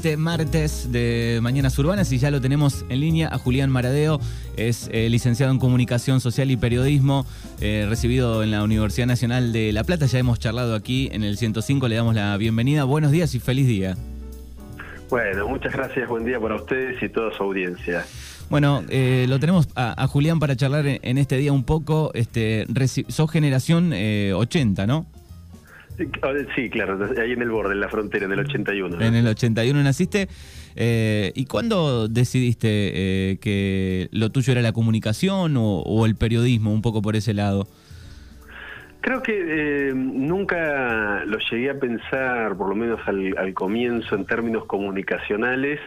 este martes de Mañanas Urbanas y ya lo tenemos en línea a Julián Maradeo, es eh, licenciado en Comunicación Social y Periodismo, eh, recibido en la Universidad Nacional de La Plata, ya hemos charlado aquí en el 105, le damos la bienvenida, buenos días y feliz día. Bueno, muchas gracias, buen día para ustedes y toda su audiencia. Bueno, eh, lo tenemos a, Julián para charlar en, este día un poco, este, sos generación 80, ¿no? Sí, claro, ahí en el borde, en la frontera, en el 81. En el 81 naciste. Eh, ¿Y cuándo decidiste eh, que lo tuyo era la comunicación o, el periodismo, un poco por ese lado? Creo que eh, nunca lo llegué a pensar, por lo menos al, comienzo, en términos comunicacionales,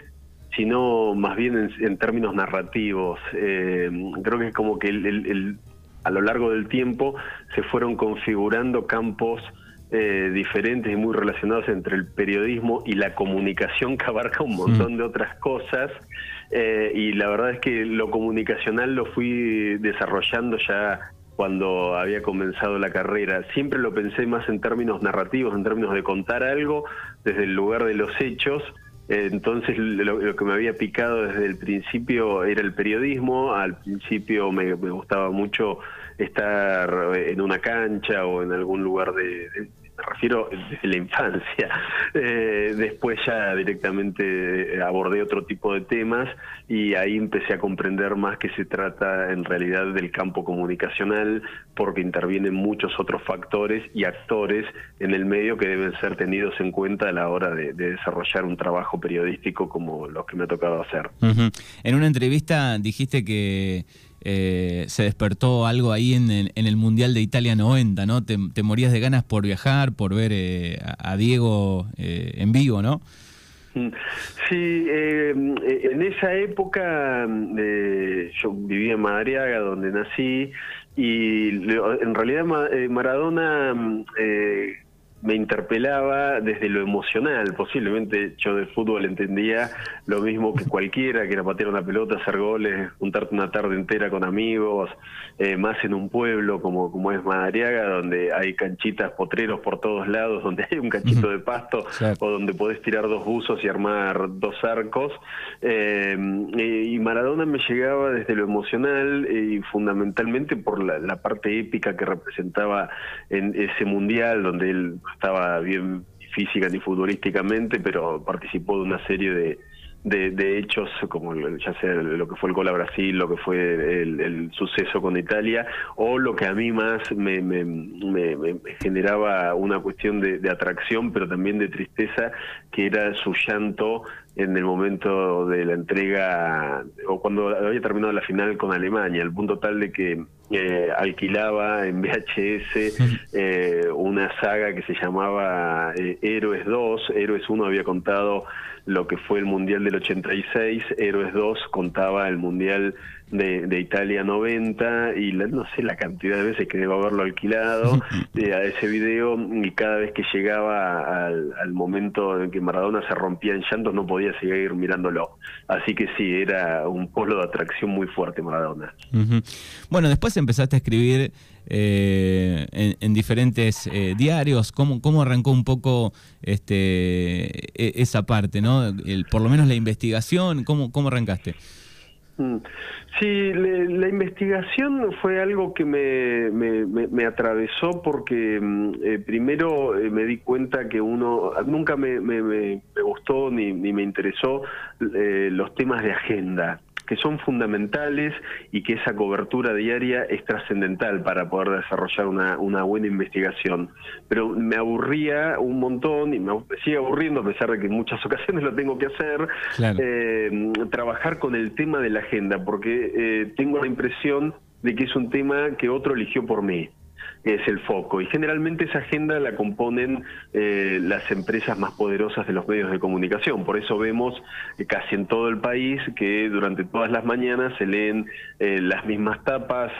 sino más bien en, términos narrativos. creo que es como que a lo largo del tiempo se fueron configurando campos eh, diferentes y muy relacionados entre el periodismo y la comunicación que abarca un montón de otras cosas. Eh, y la verdad es que lo comunicacional lo fui desarrollando ya cuando había comenzado la carrera. Siempre lo pensé más en términos narrativos, en términos de contar algo desde el lugar de los hechos. Eh, entonces lo, que me había picado desde el principio era el periodismo. Al principio me, me gustaba mucho estar en una cancha o en algún lugar de, refiero la infancia. Eh, después ya directamente abordé otro tipo de temas y ahí empecé a comprender más que se trata en realidad del campo comunicacional porque intervienen muchos otros factores y actores en el medio que deben ser tenidos en cuenta a la hora de, desarrollar un trabajo periodístico como los que me ha tocado hacer. En una entrevista dijiste que eh, se despertó algo ahí en el, Mundial de Italia 90, ¿no? Te, morías de ganas por viajar, por ver eh, a, Diego eh, en vivo, ¿no? Mm. Sí, en esa época yo vivía en Madariaga, donde nací, y en realidad Maradona me interpelaba desde lo emocional. Posiblemente yo de fútbol entendía lo mismo que cualquiera, que era patear una pelota, hacer goles, juntarte una tarde entera con amigos, eh, más en un pueblo como, como es Madariaga, donde hay canchitas, potreros por todos lados, donde hay un cachito de pasto o donde podés tirar dos buzos y armar dos arcos. Eh, y Maradona me llegaba desde lo emocional y fundamentalmente por la, la parte épica que representaba en ese mundial donde él estaba bien física ni futbolísticamente, pero participó de una serie de, de, hechos como ya sea lo que fue el gol a Brasil, lo que fue el, suceso con Italia, o lo que a mí más me, generaba una cuestión de, atracción, pero también de tristeza, que era su llanto en el momento de la entrega, o cuando había terminado la final con Alemania, al punto tal de que eh, alquilaba en VHS eh, una saga que se llamaba eh, Héroes 2, Héroes 1 había contado lo que fue el Mundial del 86, Héroes 2 contaba el Mundial de, Italia 90 y no sé la cantidad de veces que debo haberlo alquilado eh, a ese video y cada vez que llegaba al, momento en que Maradona se rompía en llantos no podía seguir mirándolo. Así que sí, era un polo de atracción muy fuerte Maradona. Bueno, después empezaste a escribir eh, en, diferentes eh, diarios. ¿Cómo, ¿Cómo arrancó un poco este, e, esa parte, no? El, por lo menos la investigación, ¿cómo, cómo arrancaste? Mm. Sí, la investigación fue algo que me, me, atravesó porque mm, eh, primero eh, me di cuenta que uno, nunca me, me gustó ni, ni me interesó eh, los temas de agenda que son fundamentales y que esa cobertura diaria es trascendental para poder desarrollar una, una, buena investigación. Pero me aburría un montón y me sigue aburriendo a pesar de que en muchas ocasiones lo tengo que hacer, eh, trabajar con el tema de la agenda, porque eh, tengo la impresión de que es un tema que otro eligió por mí es el foco. Y generalmente esa agenda la componen eh, las empresas más poderosas de los medios de comunicación. Por eso vemos eh, casi en todo el país que durante todas las mañanas se leen eh, las mismas tapas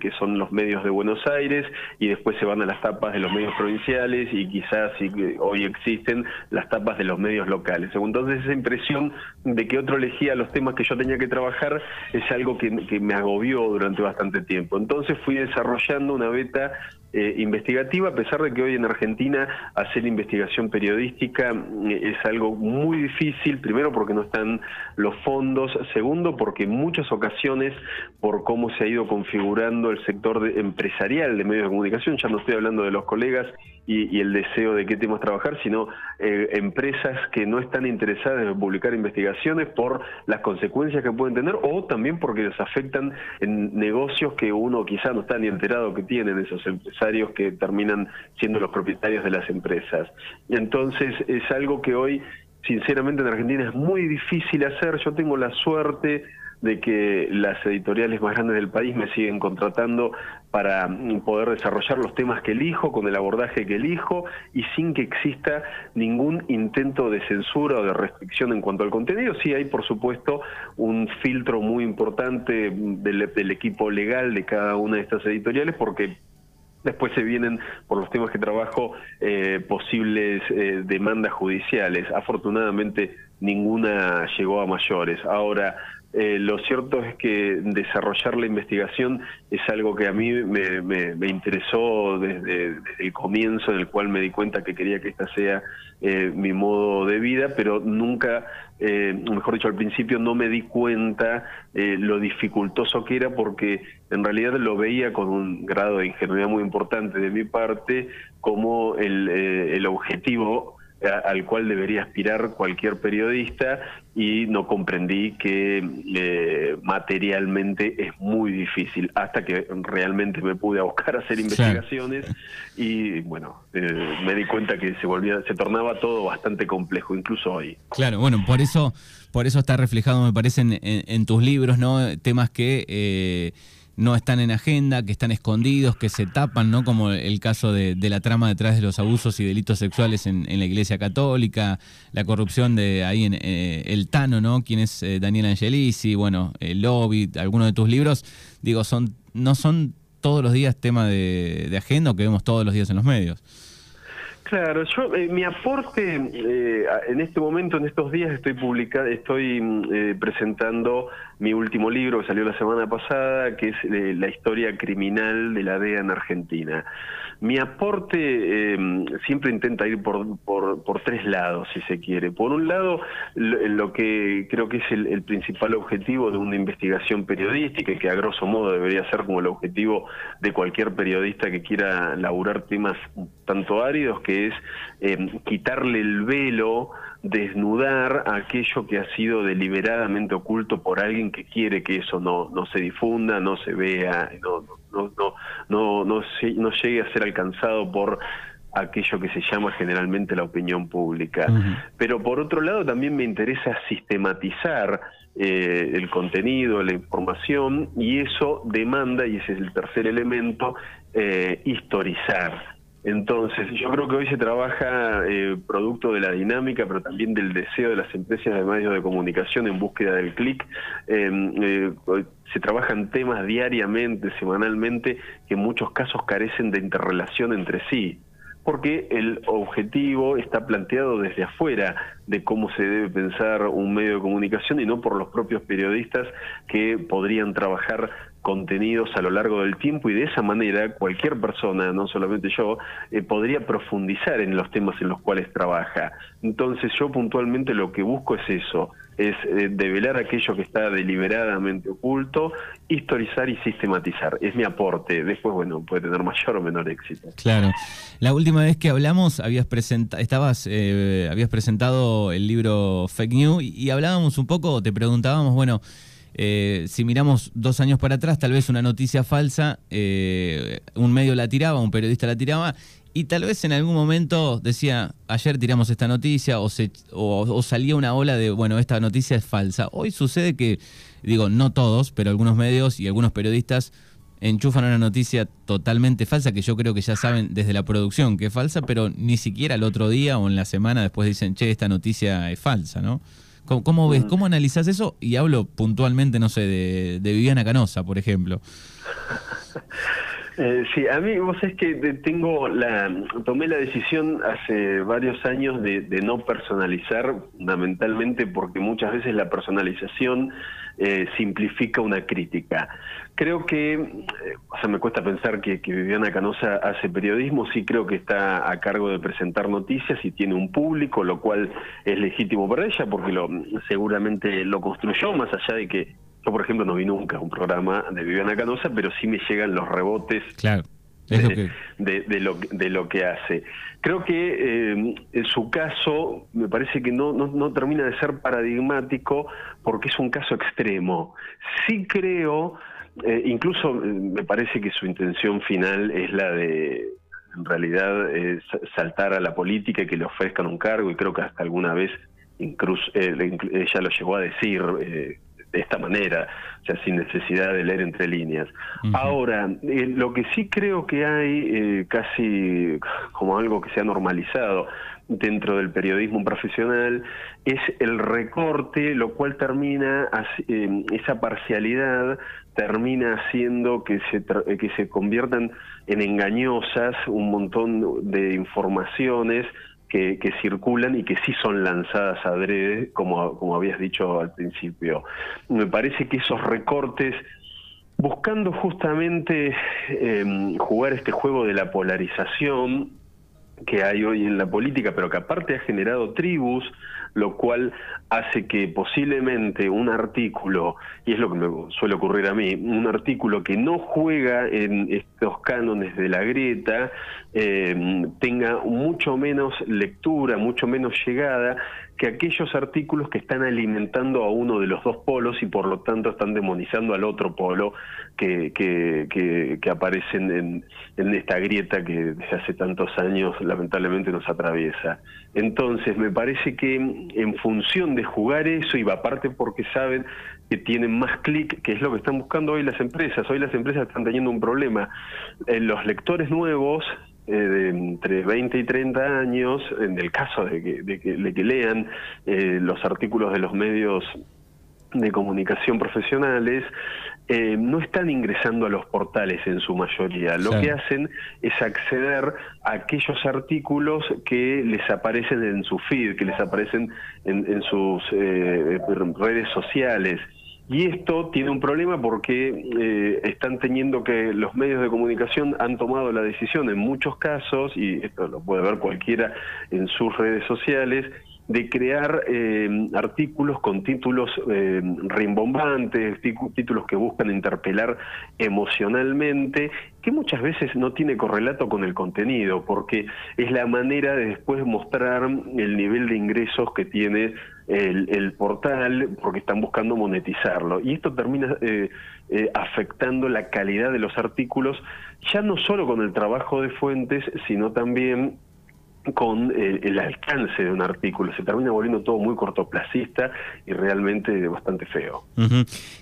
que son los medios de Buenos Aires y después se van a las tapas de los medios provinciales y quizás hoy existen las tapas de los medios locales. Entonces esa impresión de que otro elegía los temas que yo tenía que trabajar es algo que, que me agobió durante bastante tiempo. Entonces fui desarrollando una beta eh, investigativa, a pesar de que hoy en Argentina hacer investigación periodística eh, es algo muy difícil, primero porque no están los fondos, segundo porque en muchas ocasiones, por cómo se ha ido configurando el sector empresarial de medios de comunicación, ya no estoy hablando de los colegas y, el deseo de qué temas trabajar, sino eh, empresas que no están interesadas en publicar investigaciones por las consecuencias que pueden tener o también porque les afectan en negocios que uno quizá no está ni enterado que tienen esos empresarios que terminan siendo los propietarios de las empresas. Entonces es algo que hoy sinceramente en Argentina es muy difícil hacer. Yo tengo la suerte de que las editoriales más grandes del país me siguen contratando para mm, poder desarrollar los temas que elijo, con el abordaje que elijo y sin que exista ningún intento de censura o de restricción en cuanto al contenido. Sí hay, por supuesto, un filtro muy importante del, equipo legal de cada una de estas editoriales porque Después se vienen, por los temas que trabajo, eh, posibles eh, demandas judiciales. Afortunadamente, ninguna llegó a mayores. Ahora, eh, lo cierto es que desarrollar la investigación es algo que a mí me, interesó desde, el comienzo, en el cual me di cuenta que quería que esta sea eh, mi modo de vida, pero nunca, eh, mejor dicho, al principio no me di cuenta lo dificultoso que era porque en realidad lo veía con un grado de ingenuidad muy importante de mi parte como el, el objetivo al cual debería aspirar cualquier periodista y no comprendí que eh, materialmente es muy difícil hasta que realmente me pude a buscar a hacer investigaciones. Y bueno eh, me di cuenta que se volvía se tornaba todo bastante complejo incluso hoy. Claro bueno por eso por eso está reflejado me parece en, tus libros no temas que eh, no están en agenda, que están escondidos, que se tapan, ¿no? Como el caso de, la trama detrás de los abusos y delitos sexuales en, la Iglesia Católica, la corrupción de ahí en eh, el Tano, ¿no? Quien es eh, Daniel Angelisi, bueno, el lobby, algunos de tus libros, digo, son no son todos los días tema de, de agenda o que vemos todos los días en los medios. Claro, yo eh, mi aporte eh, en este momento, en estos días, estoy publicando, estoy mm, eh, presentando mi último libro que salió la semana pasada, que es la historia criminal de la DEA en Argentina. Mi aporte em, siempre intenta ir por, tres lados, si se quiere. Por un lado, lo, que creo que es el, principal objetivo de una investigación periodística, que a grosso modo debería ser como el objetivo de cualquier periodista que quiera laburar temas tanto áridos, que es em, quitarle el velo desnudar aquello que ha sido deliberadamente oculto por alguien que quiere que eso no, no se difunda, no se vea, no, no, no, no, no, no llegue a ser alcanzado por aquello que se llama generalmente la opinión pública. Pero por otro lado también me interesa sistematizar eh, el contenido, la información, y eso demanda, y ese es el tercer elemento, eh, historizar. Entonces, yo creo que hoy se trabaja eh, producto de la dinámica, pero también del deseo de las empresas de medios de comunicación en búsqueda del clic. Em, eh, se trabajan temas diariamente, semanalmente, que en muchos casos carecen de interrelación entre sí porque el objetivo está planteado desde afuera de cómo se debe pensar un medio de comunicación y no por los propios periodistas que podrían trabajar contenidos a lo largo del tiempo y de esa manera cualquier persona, no solamente yo, eh, podría profundizar en los temas en los cuales trabaja. Entonces yo puntualmente lo que busco es eso, es eh, develar aquello que está deliberadamente oculto, historizar y sistematizar. Es mi aporte. Después, bueno, puede tener mayor o menor éxito. Claro. La última vez que hablamos habías, presentado estabas, eh, habías presentado el libro Fake News y hablábamos un poco, te preguntábamos, bueno, eh, si miramos dos años para atrás, tal vez una noticia falsa, eh, un medio la tiraba, un periodista la tiraba, y tal vez en algún momento decía, ayer tiramos esta noticia, o, se, o, salía una ola de, bueno, esta noticia es falsa. Hoy sucede que, digo, no todos, pero algunos medios y algunos periodistas enchufan una noticia totalmente falsa, que yo creo que ya saben desde la producción que es falsa, pero ni siquiera el otro día o en la semana después dicen, che, esta noticia es falsa, ¿no? ¿Cómo, ves, mm. cómo analizás eso? Y hablo puntualmente, no sé, de, Viviana Canosa, por ejemplo. Eh, sí, a mí vos es que tengo la tomé la decisión hace varios años de, no personalizar, fundamentalmente porque muchas veces la personalización eh, simplifica una crítica. Creo que, eh, o sea, me cuesta pensar que, Viviana Canosa hace periodismo, sí creo que está a cargo de presentar noticias y tiene un público, lo cual es legítimo para ella porque lo seguramente lo construyó, más allá de que yo, por ejemplo, no vi nunca un programa de Viviana Canosa, pero sí me llegan los rebotes de, lo de, lo, que hace. Creo que eh, en su caso me parece que no, no, termina de ser paradigmático porque es un caso extremo. Sí creo, eh, incluso eh, me parece que su intención final es la de en realidad saltar a la política y que le ofrezcan un cargo y creo que hasta alguna vez incluso ella lo llegó a decir de esta manera, o sea, sin necesidad de leer entre líneas. Ahora, eh, lo que sí creo que hay eh, casi como algo que se ha normalizado dentro del periodismo profesional es el recorte, lo cual termina, eh, esa parcialidad termina haciendo que se, que se conviertan en engañosas un montón de informaciones que, circulan y que sí son lanzadas adrede, como, como habías dicho al principio. Me parece que esos recortes, buscando justamente em, jugar este juego de la polarización que hay hoy en la política, pero que aparte ha generado tribus, lo cual hace que posiblemente un artículo, y es lo que me suele ocurrir a mí, un artículo que no juega en estos cánones de la grieta, eh, tenga mucho menos lectura, mucho menos llegada que aquellos artículos que están alimentando a uno de los dos polos y por lo tanto están demonizando al otro polo que, que, aparecen en, en, esta grieta que desde hace tantos años lamentablemente nos atraviesa. Entonces me parece que en función de jugar eso, y aparte porque saben que tienen más clic, que es lo que están buscando hoy las empresas, hoy las empresas están teniendo un problema. En los lectores nuevos eh, de entre 20 y 30 años, en el caso de que, de que, lean eh, los artículos de los medios de comunicación profesionales, eh, no están ingresando a los portales en su mayoría. Lo que hacen es acceder a aquellos artículos que les aparecen en su feed, que les aparecen en, en sus redes sociales. Y esto tiene un problema porque eh, están teniendo que los medios de comunicación han tomado la decisión en muchos casos, y esto lo puede ver cualquiera en sus redes sociales, de crear eh, artículos con títulos eh, rimbombantes, títulos que buscan interpelar emocionalmente, que muchas veces no tiene correlato con el contenido, porque es la manera de después mostrar el nivel de ingresos que tiene el, portal, porque están buscando monetizarlo. Y esto termina eh, eh, afectando la calidad de los artículos, ya no solo con el trabajo de fuentes, sino también con eh, el alcance de un artículo. Se termina volviendo todo muy cortoplacista y realmente bastante feo.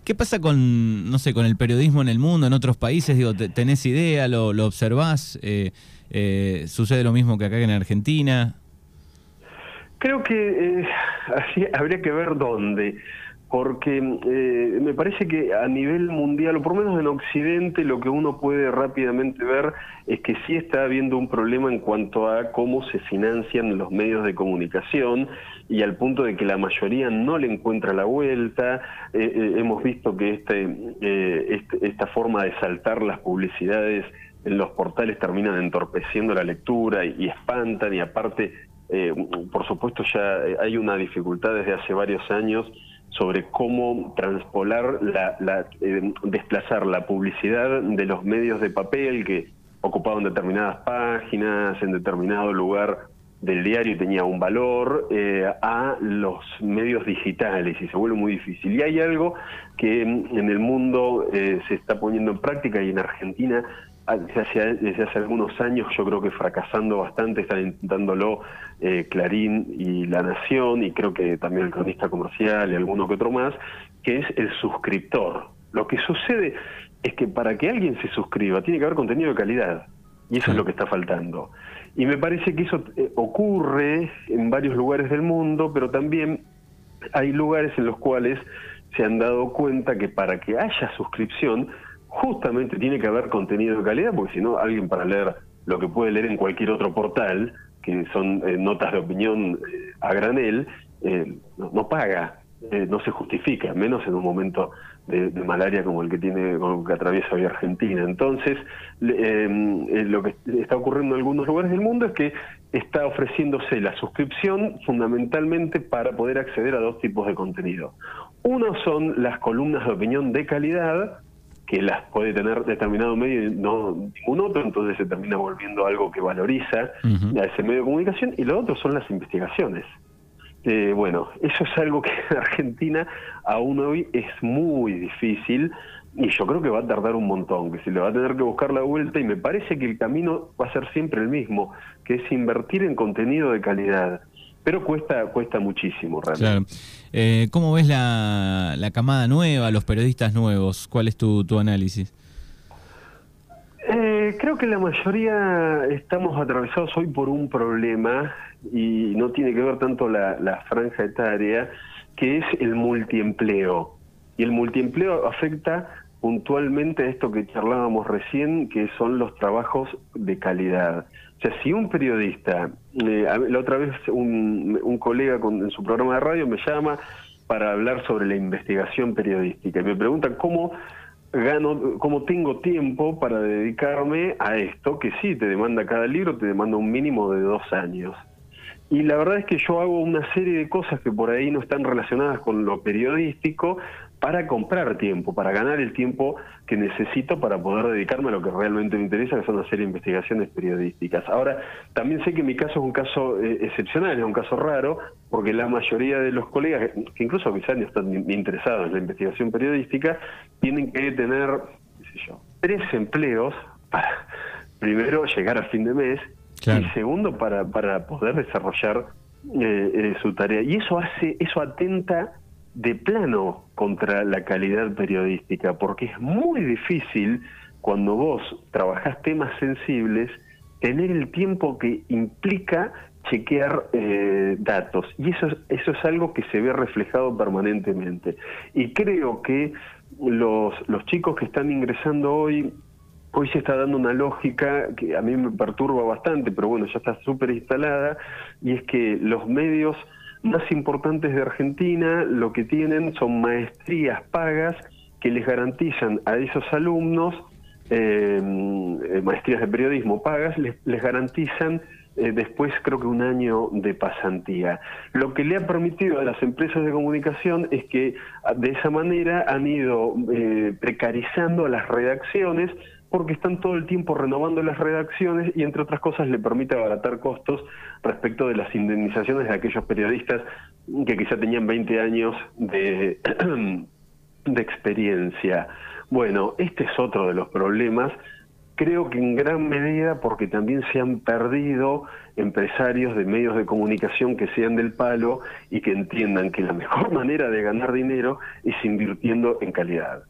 ¿Qué pasa con, no sé, con el periodismo en el mundo, en otros países? Digo, ¿tenés idea? ¿Lo, lo observás? Eh, eh, ¿Sucede lo mismo que acá en Argentina? Creo que así habría que ver dónde porque eh, me parece que a nivel mundial, o por lo menos en Occidente, lo que uno puede rápidamente ver es que sí está habiendo un problema en cuanto a cómo se financian los medios de comunicación y al punto de que la mayoría no le encuentra la vuelta. Eh, eh, hemos visto que este, este, esta forma de saltar las publicidades en los portales terminan entorpeciendo la lectura y espantan y aparte, por supuesto, ya hay una dificultad desde hace varios años sobre cómo transpolar, la, eh, desplazar la publicidad de los medios de papel que ocupaban determinadas páginas en determinado lugar del diario y tenía un valor eh, a los medios digitales y se vuelve muy difícil. Y hay algo que en el mundo eh, se está poniendo en práctica y en Argentina desde hace, desde hace algunos años yo creo que fracasando bastante, están intentándolo eh, Clarín y La Nación y creo que también el cronista comercial y alguno que otro más, que es el suscriptor. Lo que sucede es que para que alguien se suscriba tiene que haber contenido de calidad y eso es lo que está faltando. Y me parece que eso eh, ocurre en varios lugares del mundo, pero también hay lugares en los cuales se han dado cuenta que para que haya suscripción justamente tiene que haber contenido de calidad, porque si no, alguien para leer lo que puede leer en cualquier otro portal, que son eh, notas de opinión eh, a granel, eh, no, paga, no se justifica, menos en un momento de, malaria como el que tiene, como que atraviesa hoy Argentina. Entonces, lo que está ocurriendo en algunos lugares del mundo es que está ofreciéndose la suscripción fundamentalmente para poder acceder a dos tipos de contenido. Uno son las columnas de opinión de calidad, que las puede tener determinado medio y no ningún otro, entonces se termina volviendo algo que valoriza a ese medio de comunicación, y lo otro son las investigaciones. Eh, bueno, eso es algo que en Argentina aún hoy es muy difícil y yo creo que va a tardar un montón, que se le va a tener que buscar la vuelta y me parece que el camino va a ser siempre el mismo, que es invertir en contenido de calidad pero cuesta cuesta muchísimo realmente. Eh, ¿Cómo ves la, la, camada nueva, los periodistas nuevos? ¿Cuál es tu, tu análisis? Eh, creo que la mayoría estamos atravesados hoy por un problema y no tiene que ver tanto la, la franja etaria, que es el multiempleo. Y el multiempleo afecta puntualmente esto que charlábamos recién, que son los trabajos de calidad. O sea, si un periodista, eh, la otra vez un, un colega con, en su programa de radio me llama para hablar sobre la investigación periodística y me pregunta cómo gano, cómo tengo tiempo para dedicarme a esto, que sí, te demanda cada libro, te demanda un mínimo de dos años. Y la verdad es que yo hago una serie de cosas que por ahí no están relacionadas con lo periodístico, para comprar tiempo, para ganar el tiempo que necesito para poder dedicarme a lo que realmente me interesa, que son hacer investigaciones periodísticas. Ahora, también sé que mi caso es un caso eh, excepcional, es un caso raro, porque la mayoría de los colegas, que incluso quizás no están interesados en la investigación periodística, tienen que tener, qué sé yo, tres empleos para, primero, llegar a fin de mes, y segundo, para, para poder desarrollar eh, eh, su tarea. Y eso hace, eso atenta de plano contra la calidad periodística, porque es muy difícil cuando vos trabajás temas sensibles tener el tiempo que implica chequear eh, datos. Y eso, eso es algo que se ve reflejado permanentemente. Y creo que los, los chicos que están ingresando hoy, hoy se está dando una lógica que a mí me perturba bastante, pero bueno, ya está súper instalada, y es que los medios más importantes de Argentina lo que tienen son maestrías pagas que les garantizan a esos alumnos, eh, eh, maestrías de periodismo pagas, les, garantizan eh, después creo que un año de pasantía. Lo que le ha permitido a las empresas de comunicación es que de esa manera han ido precarizando a las redacciones porque están todo el tiempo renovando las redacciones y entre otras cosas le permite abaratar costos respecto de las indemnizaciones de aquellos periodistas que quizá tenían 20 años de, de experiencia. Bueno, este es otro de los problemas creo que en gran medida porque también se han perdido empresarios de medios de comunicación que sean del palo y que entiendan que la mejor manera de ganar dinero es invirtiendo en calidad.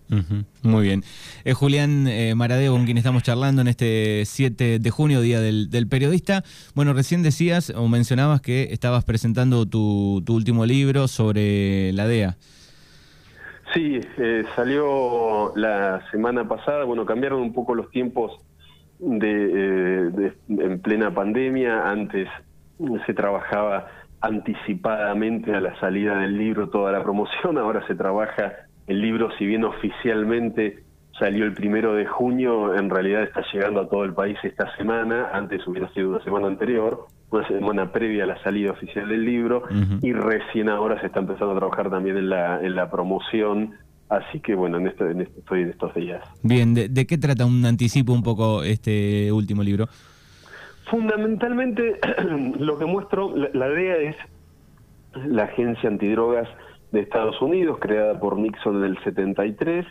Muy bien. Es Julián eh, Maradeo con quien estamos charlando en este 7 de junio, Día del, Periodista. Bueno, recién decías o mencionabas que estabas presentando tu último libro sobre la DEA. Sí, eh, salió la semana pasada, bueno, cambiaron un poco los tiempos de, eh, en plena pandemia, antes se trabajaba anticipadamente a la salida del libro toda la promoción, ahora se trabaja el libro, si bien oficialmente salió el primero de junio, en realidad está llegando a todo el país esta semana, antes hubiera sido una semana anterior, una semana previa a la salida oficial del libro, y recién ahora se está empezando a trabajar también en la, en la promoción, así que bueno, en esto, en estoy en estos días. Bien, ¿de, qué trata un anticipo un poco este último libro? Fundamentalmente lo que muestro, la, la idea es la agencia antidrogas de Estados Unidos, creada por Nixon en el 73,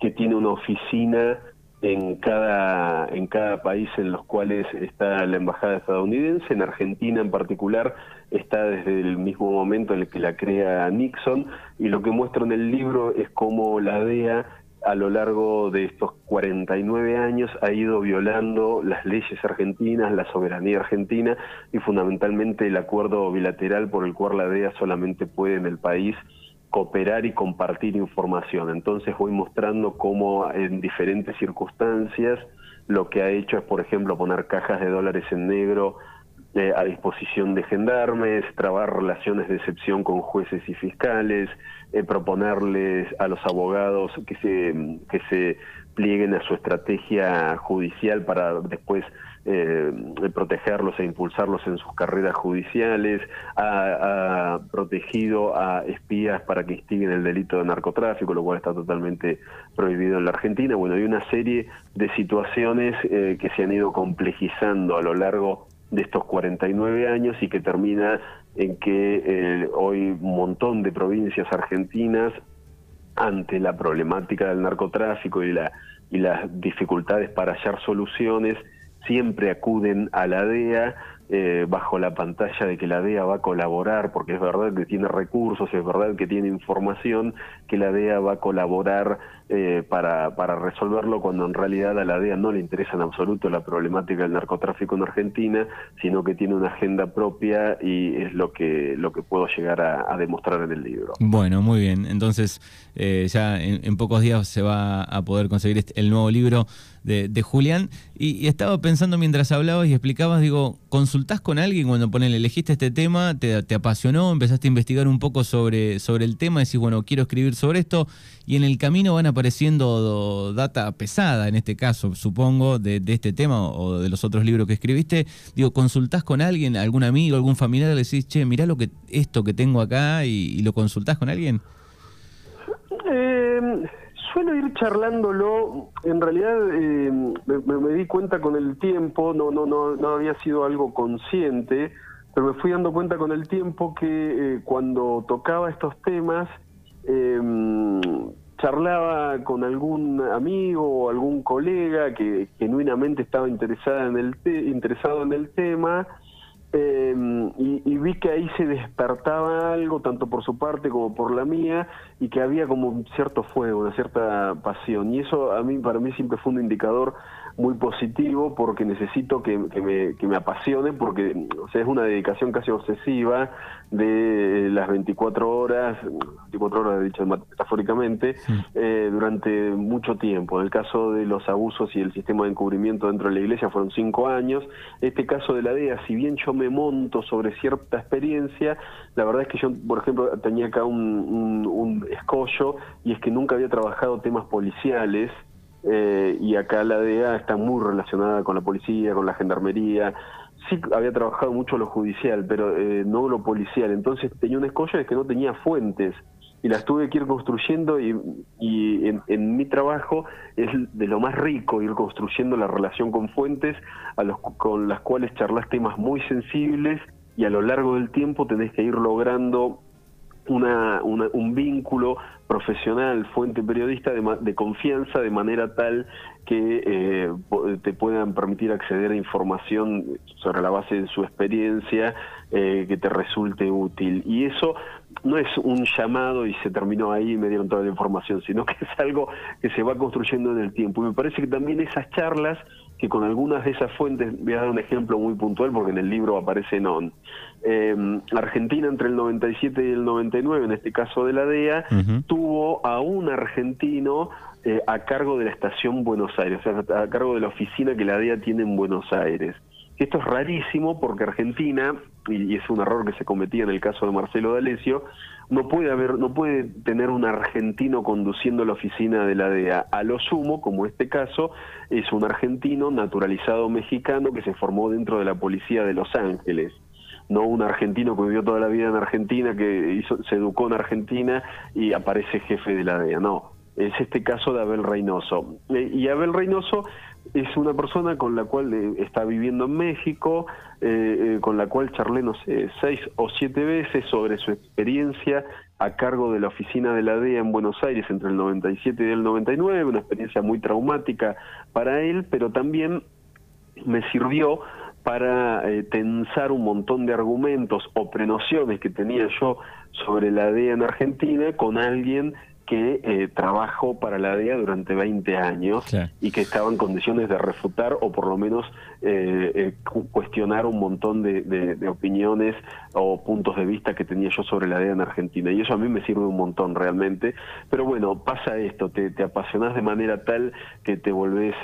que tiene una oficina en cada, en cada país en los cuales está la embajada estadounidense, en Argentina en particular está desde el mismo momento en el que la crea Nixon, y lo que muestro en el libro es cómo la DEA a lo largo de estos 49 años ha ido violando las leyes argentinas, la soberanía argentina y fundamentalmente el acuerdo bilateral por el cual la DEA solamente puede en el país cooperar y compartir información. Entonces voy mostrando cómo en diferentes circunstancias lo que ha hecho es, por ejemplo, poner cajas de dólares en negro eh, a disposición de gendarmes, trabar relaciones de excepción con jueces y fiscales, eh, proponerles a los abogados que se, que se plieguen a su estrategia judicial para después eh, protegerlos e impulsarlos en sus carreras judiciales, ha, protegido a espías para que instiguen el delito de narcotráfico, lo cual está totalmente prohibido en la Argentina. Bueno, hay una serie de situaciones eh, que se han ido complejizando a lo largo de estos 49 años y que termina en que eh, hoy un montón de provincias argentinas ante la problemática del narcotráfico y, la, y las dificultades para hallar soluciones, siempre acuden a la DEA eh, bajo la pantalla de que la DEA va a colaborar, porque es verdad que tiene recursos, es verdad que tiene información, que la DEA va a colaborar eh, para, para resolverlo, cuando en realidad a la DEA no le interesa en absoluto la problemática del narcotráfico en Argentina, sino que tiene una agenda propia y es lo que, lo que puedo llegar a, demostrar en el libro. Bueno, muy bien. Entonces, eh, ya en, pocos días se va a poder conseguir este, el nuevo libro de, Julián. Y, estaba pensando mientras hablabas y explicabas, digo, ¿consultás con alguien cuando ponele, elegiste este tema, te, apasionó, empezaste a investigar un poco sobre, sobre el tema, decís, bueno, quiero escribir sobre esto, y en el camino van apareciendo data pesada, en este caso, supongo, de, este tema o de los otros libros que escribiste. Digo, ¿consultás con alguien, algún amigo, algún familiar, le decís, che, mirá lo que, esto que tengo acá y, y lo consultás con alguien? Eh suelo ir charlándolo, en realidad eh, me, di cuenta con el tiempo, no, no, no, no había sido algo consciente, pero me fui dando cuenta con el tiempo que eh, cuando tocaba estos temas, em, charlaba con algún amigo o algún colega que genuinamente estaba interesada en el interesado en el tema, eh, y, vi que ahí se despertaba algo, tanto por su parte como por la mía, y que había como un cierto fuego, una cierta pasión. Y eso a mí, para mí siempre fue un indicador muy positivo porque necesito que, me, que me apasione, porque o sea, es una dedicación casi obsesiva de las 24 horas, 24 horas dicho metafóricamente, eh, durante mucho tiempo. En el caso de los abusos y el sistema de encubrimiento dentro de la iglesia fueron cinco años. Este caso de la DEA, si bien yo me monto sobre cierta experiencia, la verdad es que yo, por ejemplo, tenía acá un, un escollo y es que nunca había trabajado temas policiales eh, y acá la DEA está muy relacionada con la policía, con la gendarmería. Sí había trabajado mucho lo judicial, pero eh, no lo policial. Entonces tenía un escollo de que no tenía fuentes y las tuve que ir construyendo y, y en, mi trabajo es de lo más rico ir construyendo la relación con fuentes a los, con las cuales charlas temas muy sensibles y a lo largo del tiempo tenés que ir logrando una, un vínculo profesional, fuente periodista de, confianza, de manera tal que eh, te puedan permitir acceder a información sobre la base de su experiencia eh, que te resulte útil. Y eso no es un llamado y se terminó ahí y me dieron toda la información, sino que es algo que se va construyendo en el tiempo. Y me parece que también esas charlas que con algunas de esas fuentes, voy a dar un ejemplo muy puntual porque en el libro aparece non. Eh, Argentina entre el 97 y el 99, en este caso de la DEA, tuvo a un argentino eh, a cargo de la estación Buenos Aires, o sea, a cargo de la oficina que la DEA tiene en Buenos Aires. Esto es rarísimo porque Argentina, y, es un error que se cometía en el caso de Marcelo D'Alessio, no puede haber, no puede tener un argentino conduciendo la oficina de la DEA. A lo sumo, como este caso, es un argentino naturalizado mexicano que se formó dentro de la policía de Los Ángeles no un argentino que vivió toda la vida en Argentina, que hizo, se educó en Argentina y aparece jefe de la DEA. No, es este caso de Abel Reynoso. Eh, y Abel Reynoso es una persona con la cual eh, está viviendo en México, eh, con la cual charlé, no sé, seis o siete veces sobre su experiencia a cargo de la oficina de la DEA en Buenos Aires entre el 97 y el 99, una experiencia muy traumática para él, pero también me sirvió para tensar un montón de argumentos o prenociones que tenía yo sobre la DEA en Argentina con alguien que eh, trabajó para la DEA durante 20 años y que estaba en condiciones de refutar o por lo menos eh, eh, cuestionar un montón de, opiniones o puntos de vista que tenía yo sobre la DEA en Argentina. Y eso a mí me sirve un montón realmente. Pero bueno, pasa esto, te, te apasionas de manera tal que te volvés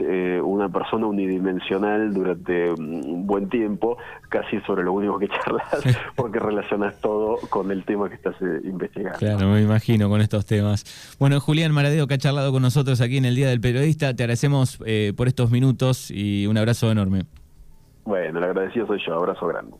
una persona unidimensional durante un buen tiempo, casi sobre lo único que charlas, porque relacionas todo con el tema que estás investigando. Claro, me imagino con estos temas. Bueno, Julián Maradeo, que ha charlado con nosotros aquí en el Día del Periodista, te agradecemos eh, por estos minutos y un abrazo enorme. Bueno, el agradecido soy yo, abrazo grande.